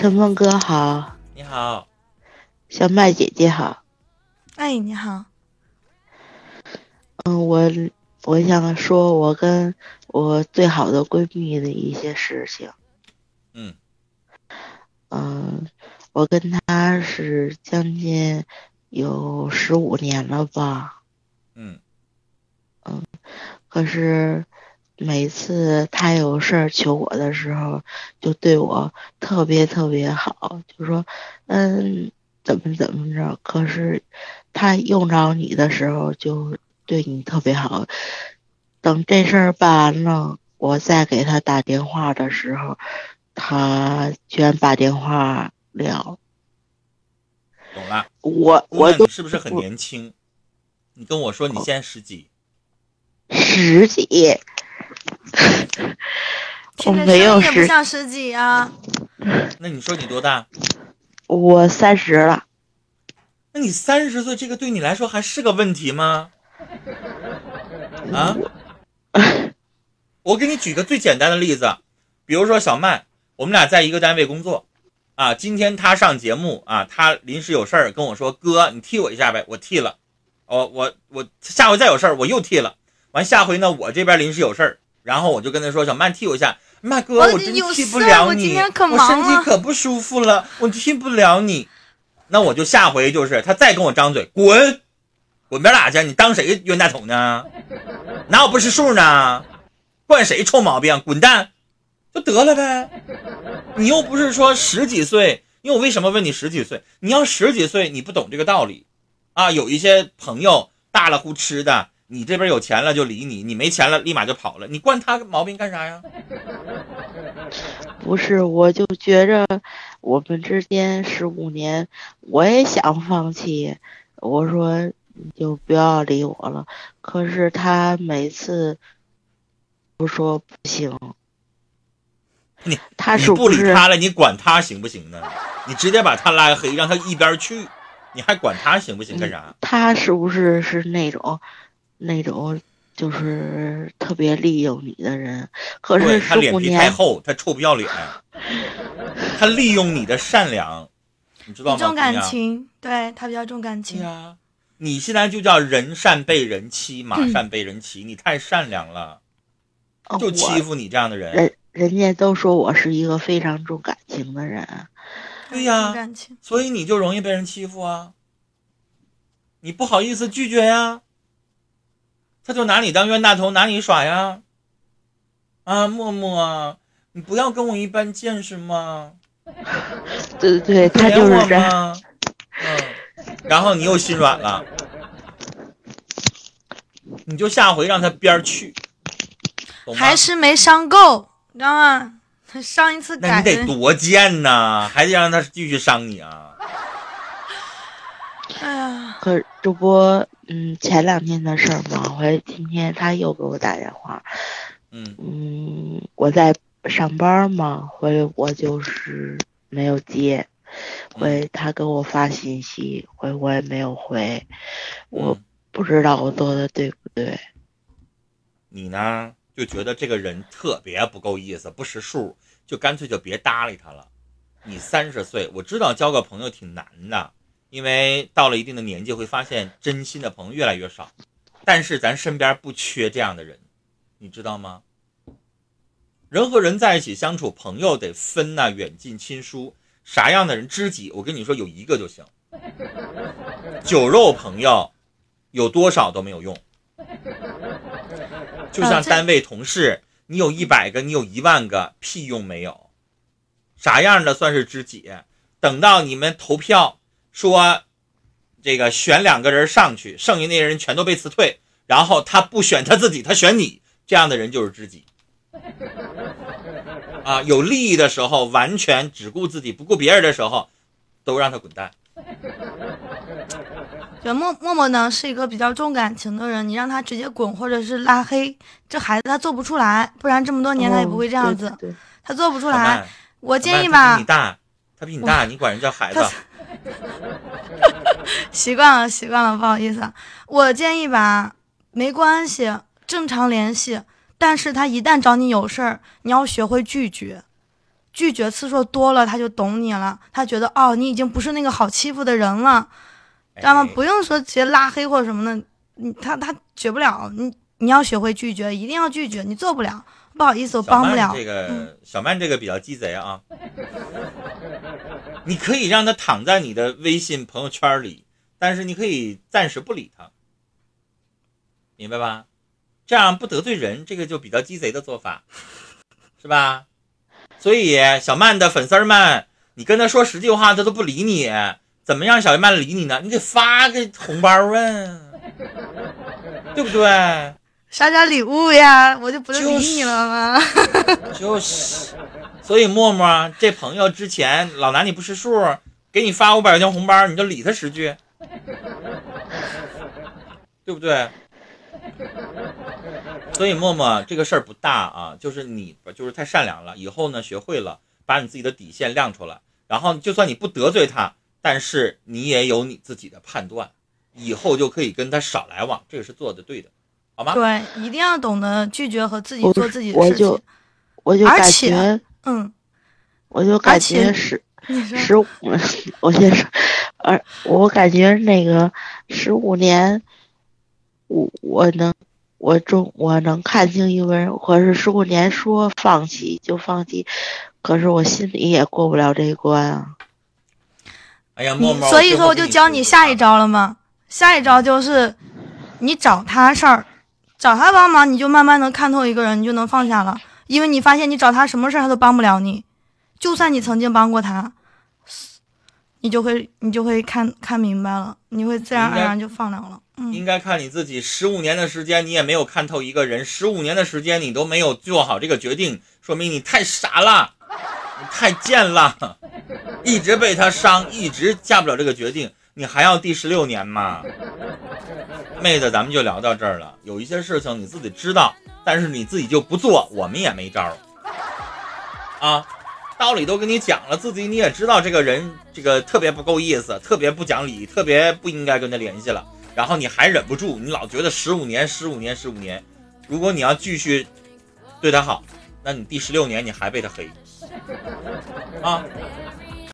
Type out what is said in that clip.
陈峰哥好，你好，小麦姐姐好。哎，你好。嗯，我我想说，我跟我最好的闺蜜的一些事情。嗯。嗯，我跟她是将近有十五年了吧。嗯。嗯，可是。每次他有事儿求我的时候，就对我特别特别好，就说，嗯，怎么怎么着。可是他用着你的时候，就对你特别好。等这事儿办完了，我再给他打电话的时候，他居然把电话撂。懂了。我我是不是很年轻？你跟我说你现在十几？十几。我没有十，不像十几啊。那你说你多大？我三十了。那你三十岁，这个对你来说还是个问题吗？啊？我给你举个最简单的例子，比如说小麦，我们俩在一个单位工作，啊，今天他上节目啊，他临时有事儿跟我说，哥，你替我一下呗，我替了。哦，我我下回再有事儿我又替了。完下回呢，我这边临时有事儿。然后我就跟他说：“小曼替我一下，麦哥，我真替不了你，我身体可不舒服了，我替不了你。那我就下回就是他再跟我张嘴，滚，滚边拉去！你当谁冤大头呢？哪有不识数呢？惯谁臭毛病？滚蛋，就得了呗。你又不是说十几岁，因为我为什么问你十几岁？你要十几岁，你不懂这个道理啊。有一些朋友大了呼吃的。”你这边有钱了就理你，你没钱了立马就跑了，你惯他毛病干啥呀？不是，我就觉着我们之间十五年，我也想放弃。我说你就不要理我了，可是他每次不说不行。你他是不理他了，你管他行不行呢？你直接把他拉黑，让他一边去，你还管他行不行？干啥？他是不是是那种？那种就是特别利用你的人，可是他脸皮太厚，他臭不要脸，他利用你的善良，你知道吗？重感情，对他比较重感情。你现在就叫人善被人欺，马善被人骑，你太善良了，就欺负你这样的人。人人家都说我是一个非常重感情的人，对呀，所以你就容易被人欺负啊，你不好意思拒绝呀。他就拿你当冤大头，拿你耍呀！啊，默默，你不要跟我一般见识嘛？对对对，他就是这样。嗯，然后你又心软了，你就下回让他边儿去，还是没伤够，你知道吗？他上一次那你得多贱呐，还得让他继续伤你啊！哎呀，可这不。嗯，前两天的事儿嘛，回今天他又给我打电话，嗯嗯，我在上班嘛，回我就是没有接，回他给我发信息，回我也没有回，我不知道我做的对不对。你呢，就觉得这个人特别不够意思，不识数，就干脆就别搭理他了。你三十岁，我知道交个朋友挺难的。因为到了一定的年纪，会发现真心的朋友越来越少，但是咱身边不缺这样的人，你知道吗？人和人在一起相处，朋友得分呐，远近亲疏，啥样的人知己？我跟你说，有一个就行。酒肉朋友有多少都没有用，就像单位同事，你有一百个，你有一万个，屁用没有。啥样的算是知己？等到你们投票。说，这个选两个人上去，剩下那些人全都被辞退，然后他不选他自己，他选你，这样的人就是知己。啊，有利益的时候完全只顾自己不顾别人的时候，都让他滚蛋。就默默默呢是一个比较重感情的人，你让他直接滚或者是拉黑，这孩子他做不出来，不然这么多年他也不会这样子，他做不出来。我建议吧，他比你大，他比你大，你管人叫孩子。习惯了，习惯了，不好意思。我建议吧，没关系，正常联系。但是他一旦找你有事儿，你要学会拒绝，拒绝次数多了，他就懂你了。他觉得哦，你已经不是那个好欺负的人了，知道吗？不用说直接拉黑或者什么的，你他他绝不了。你你要学会拒绝，一定要拒绝。你做不了，不好意思，我帮不了。这个小曼这个比较鸡贼啊，你可以让他躺在你的微信朋友圈里，但是你可以暂时不理他，明白吧？这样不得罪人，这个就比较鸡贼的做法，是吧？所以小曼的粉丝们，你跟他说十句话，他都不理你，怎么让小曼理你呢？你得发个红包啊，对不对？刷点礼物呀，我就不理你了吗？就是，所以默默这朋友之前老拿你不识数，给你发五百块钱红包，你就理他十句，对不对？所以默默这个事儿不大啊，就是你就是太善良了。以后呢，学会了把你自己的底线亮出来，然后就算你不得罪他，但是你也有你自己的判断，以后就可以跟他少来往，这个是做的对的，好吗？对，一定要懂得拒绝和自己做自己的事情。我就我就感觉，嗯，我就感觉十十五，我先说，而我感觉那个十五年。我我能，我中我能看清一个人，可是十五年说放弃就放弃，可是我心里也过不了这一关啊。哎呀，默默，所以说我就教你下一招了吗？下一招就是，你找他事儿，找他帮忙，你就慢慢能看透一个人，你就能放下了，因为你发现你找他什么事他都帮不了你，就算你曾经帮过他，你就会你就会看看明白了，你会自然而然就放了了。应该看你自己，十五年的时间你也没有看透一个人，十五年的时间你都没有做好这个决定，说明你太傻了，你太贱了，一直被他伤，一直下不了这个决定，你还要第十六年吗？妹子，咱们就聊到这儿了。有一些事情你自己知道，但是你自己就不做，我们也没招儿啊，道理都跟你讲了，自己你也知道这个人这个特别不够意思，特别不讲理，特别不应该跟他联系了。然后你还忍不住，你老觉得十五年、十五年、十五年，如果你要继续对他好，那你第十六年你还被他黑啊？